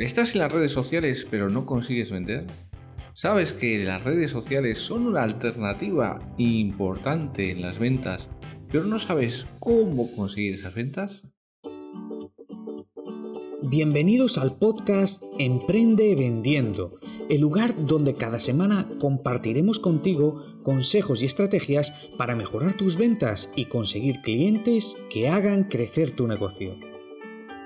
¿Estás en las redes sociales pero no consigues vender? ¿Sabes que las redes sociales son una alternativa importante en las ventas, pero no sabes cómo conseguir esas ventas? Bienvenidos al podcast Emprende Vendiendo, el lugar donde cada semana compartiremos contigo consejos y estrategias para mejorar tus ventas y conseguir clientes que hagan crecer tu negocio.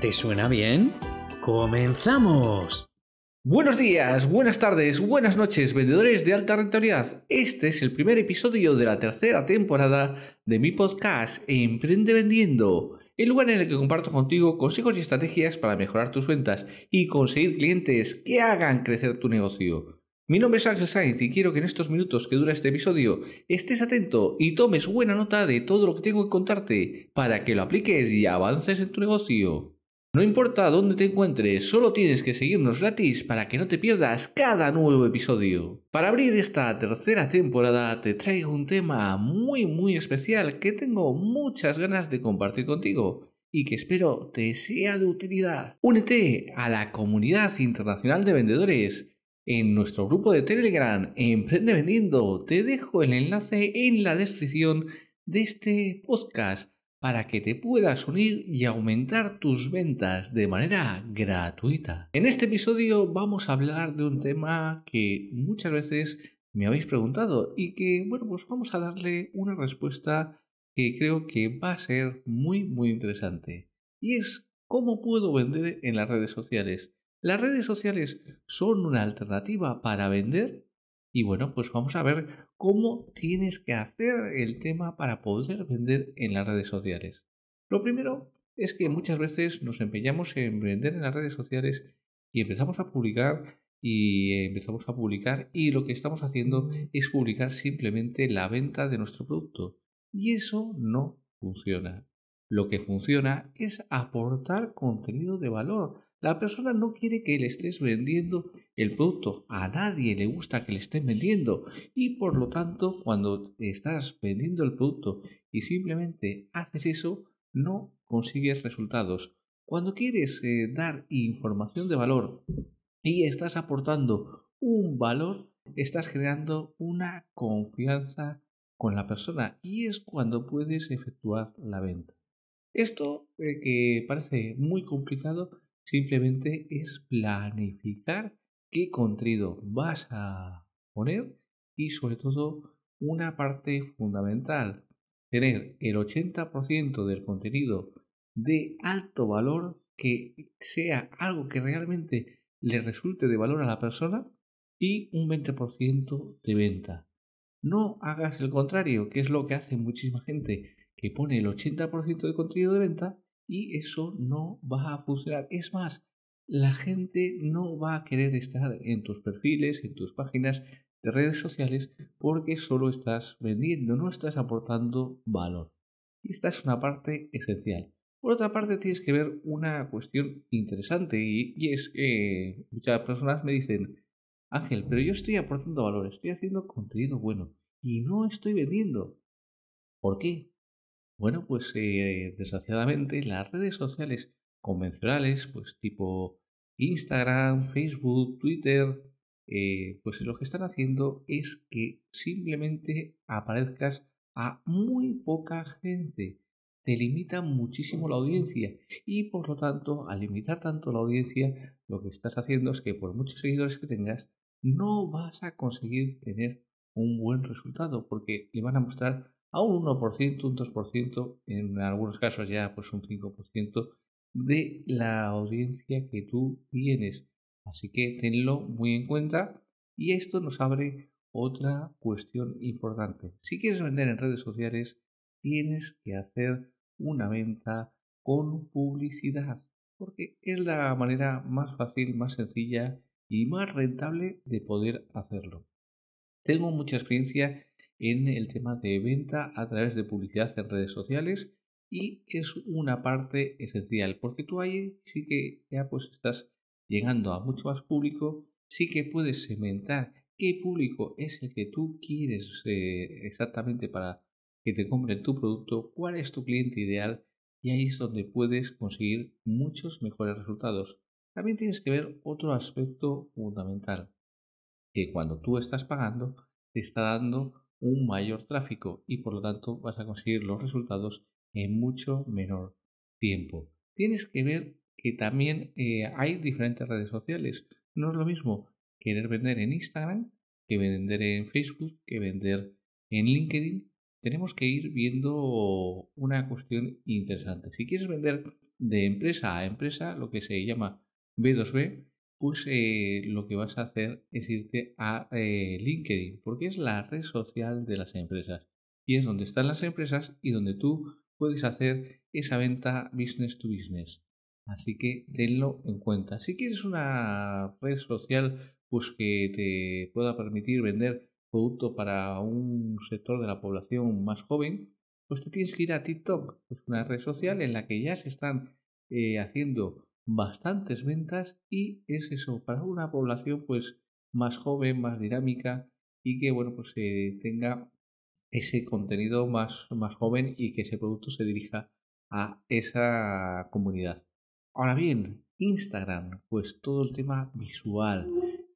¿Te suena bien? ¡Comenzamos! Buenos días, buenas tardes, buenas noches, vendedores de alta rentabilidad. Este es el primer episodio de la tercera temporada de mi podcast Emprende Vendiendo, el lugar en el que comparto contigo consejos y estrategias para mejorar tus ventas y conseguir clientes que hagan crecer tu negocio. Mi nombre es Ángel Sainz y quiero que en estos minutos que dura este episodio estés atento y tomes buena nota de todo lo que tengo que contarte para que lo apliques y avances en tu negocio. No importa dónde te encuentres, solo tienes que seguirnos gratis para que no te pierdas cada nuevo episodio. Para abrir esta tercera temporada te traigo un tema muy muy especial que tengo muchas ganas de compartir contigo y que espero te sea de utilidad. Únete a la comunidad internacional de vendedores en nuestro grupo de Telegram Emprende Vendiendo. Te dejo el enlace en la descripción de este podcast para que te puedas unir y aumentar tus ventas de manera gratuita. En este episodio vamos a hablar de un tema que muchas veces me habéis preguntado y que, bueno, pues vamos a darle una respuesta que creo que va a ser muy, muy interesante. Y es cómo puedo vender en las redes sociales. Las redes sociales son una alternativa para vender y bueno, pues vamos a ver cómo tienes que hacer el tema para poder vender en las redes sociales. Lo primero es que muchas veces nos empeñamos en vender en las redes sociales y empezamos a publicar y empezamos a publicar y lo que estamos haciendo es publicar simplemente la venta de nuestro producto y eso no funciona. Lo que funciona es aportar contenido de valor, la persona no quiere que le estés vendiendo el producto. A nadie le gusta que le estén vendiendo. Y por lo tanto, cuando estás vendiendo el producto y simplemente haces eso, no consigues resultados. Cuando quieres eh, dar información de valor y estás aportando un valor, estás creando una confianza con la persona y es cuando puedes efectuar la venta. Esto eh, que parece muy complicado Simplemente es planificar qué contenido vas a poner y sobre todo una parte fundamental, tener el 80% del contenido de alto valor que sea algo que realmente le resulte de valor a la persona y un 20% de venta. No hagas el contrario, que es lo que hace muchísima gente, que pone el 80% de contenido de venta y eso no va a funcionar. Es más, la gente no va a querer estar en tus perfiles, en tus páginas de redes sociales porque solo estás vendiendo, no estás aportando valor. Y esta es una parte esencial. Por otra parte, tienes que ver una cuestión interesante y, es que muchas personas me dicen, Ángel, pero yo estoy aportando valor, estoy haciendo contenido bueno y no estoy vendiendo. ¿Por qué? Bueno, pues eh, desgraciadamente las redes sociales convencionales, pues tipo Instagram, Facebook, Twitter, eh, pues lo que están haciendo es que simplemente aparezcas a muy poca gente. Te limita muchísimo la audiencia y por lo tanto, al limitar tanto la audiencia, lo que estás haciendo es que por muchos seguidores que tengas, no vas a conseguir tener un buen resultado porque le van a mostrar a un 1%, un 2%, en algunos casos ya pues un 5% de la audiencia que tú tienes. Así que tenlo muy en cuenta y esto nos abre otra cuestión importante. Si quieres vender en redes sociales, tienes que hacer una venta con publicidad, porque es la manera más fácil, más sencilla y más rentable de poder hacerlo. Tengo mucha experiencia en el tema de venta a través de publicidad en redes sociales y es una parte esencial porque tú ahí sí que ya pues estás llegando a mucho más público, sí que puedes segmentar qué público es el que tú quieres eh, exactamente para que te compren tu producto, cuál es tu cliente ideal y ahí es donde puedes conseguir muchos mejores resultados. También tienes que ver otro aspecto fundamental, que cuando tú estás pagando te está dando un mayor tráfico y por lo tanto vas a conseguir los resultados en mucho menor tiempo. Tienes que ver que también eh, hay diferentes redes sociales. No es lo mismo querer vender en Instagram que vender en Facebook, que vender en LinkedIn. Tenemos que ir viendo una cuestión interesante. Si quieres vender de empresa a empresa, lo que se llama B2B, pues eh, lo que vas a hacer es irte a eh, LinkedIn, porque es la red social de las empresas. Y es donde están las empresas y donde tú puedes hacer esa venta business to business. Así que tenlo en cuenta. Si quieres una red social pues que te pueda permitir vender producto para un sector de la población más joven, pues te tienes que ir a TikTok, es una red social en la que ya se están eh, haciendo bastantes ventas y es eso, para una población pues más joven, más dinámica y que bueno pues eh, tenga ese contenido más, más joven y que ese producto se dirija a esa comunidad. Ahora bien, Instagram, pues todo el tema visual.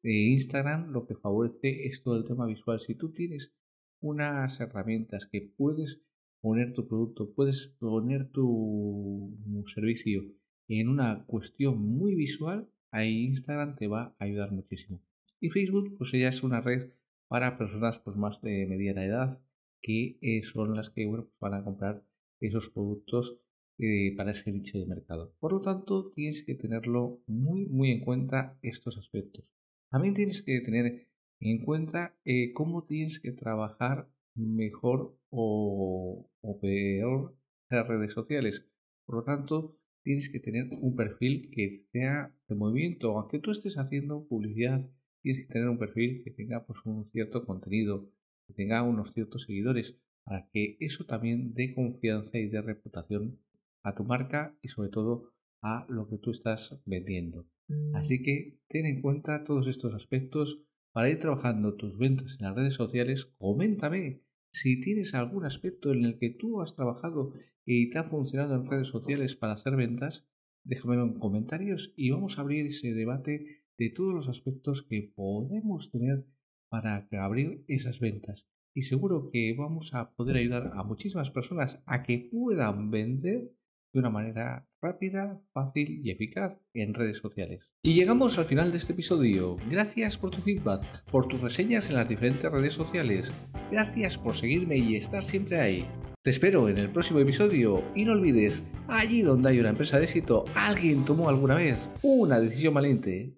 Eh, Instagram lo que favorece es todo el tema visual. Si tú tienes unas herramientas que puedes poner tu producto, puedes poner tu servicio en una cuestión muy visual, ahí Instagram te va a ayudar muchísimo. Y Facebook, pues ella es una red para personas pues más de mediana edad que eh, son las que bueno, pues van a comprar esos productos eh, para ese nicho de mercado. Por lo tanto, tienes que tenerlo muy, muy en cuenta estos aspectos. También tienes que tener en cuenta eh, cómo tienes que trabajar mejor o peor las redes sociales. Por lo tanto, tienes que tener un perfil que sea de movimiento. Aunque tú estés haciendo publicidad, tienes que tener un perfil que tenga pues, un cierto contenido, que tenga unos ciertos seguidores, para que eso también dé confianza y dé reputación a tu marca y sobre todo a lo que tú estás vendiendo. Así que ten en cuenta todos estos aspectos para ir trabajando tus ventas en las redes sociales. Coméntame si tienes algún aspecto en el que tú has trabajado y te ha funcionado en redes sociales para hacer ventas, déjamelo en comentarios y vamos a abrir ese debate de todos los aspectos que podemos tener para abrir esas ventas. Y seguro que vamos a poder ayudar a muchísimas personas a que puedan vender de una manera rápida, fácil y eficaz en redes sociales. Y llegamos al final de este episodio. Gracias por tu feedback, por tus reseñas en las diferentes redes sociales. Gracias por seguirme y estar siempre ahí. Te espero en el próximo episodio y no olvides, allí donde hay una empresa de éxito, alguien tomó alguna vez una decisión valiente.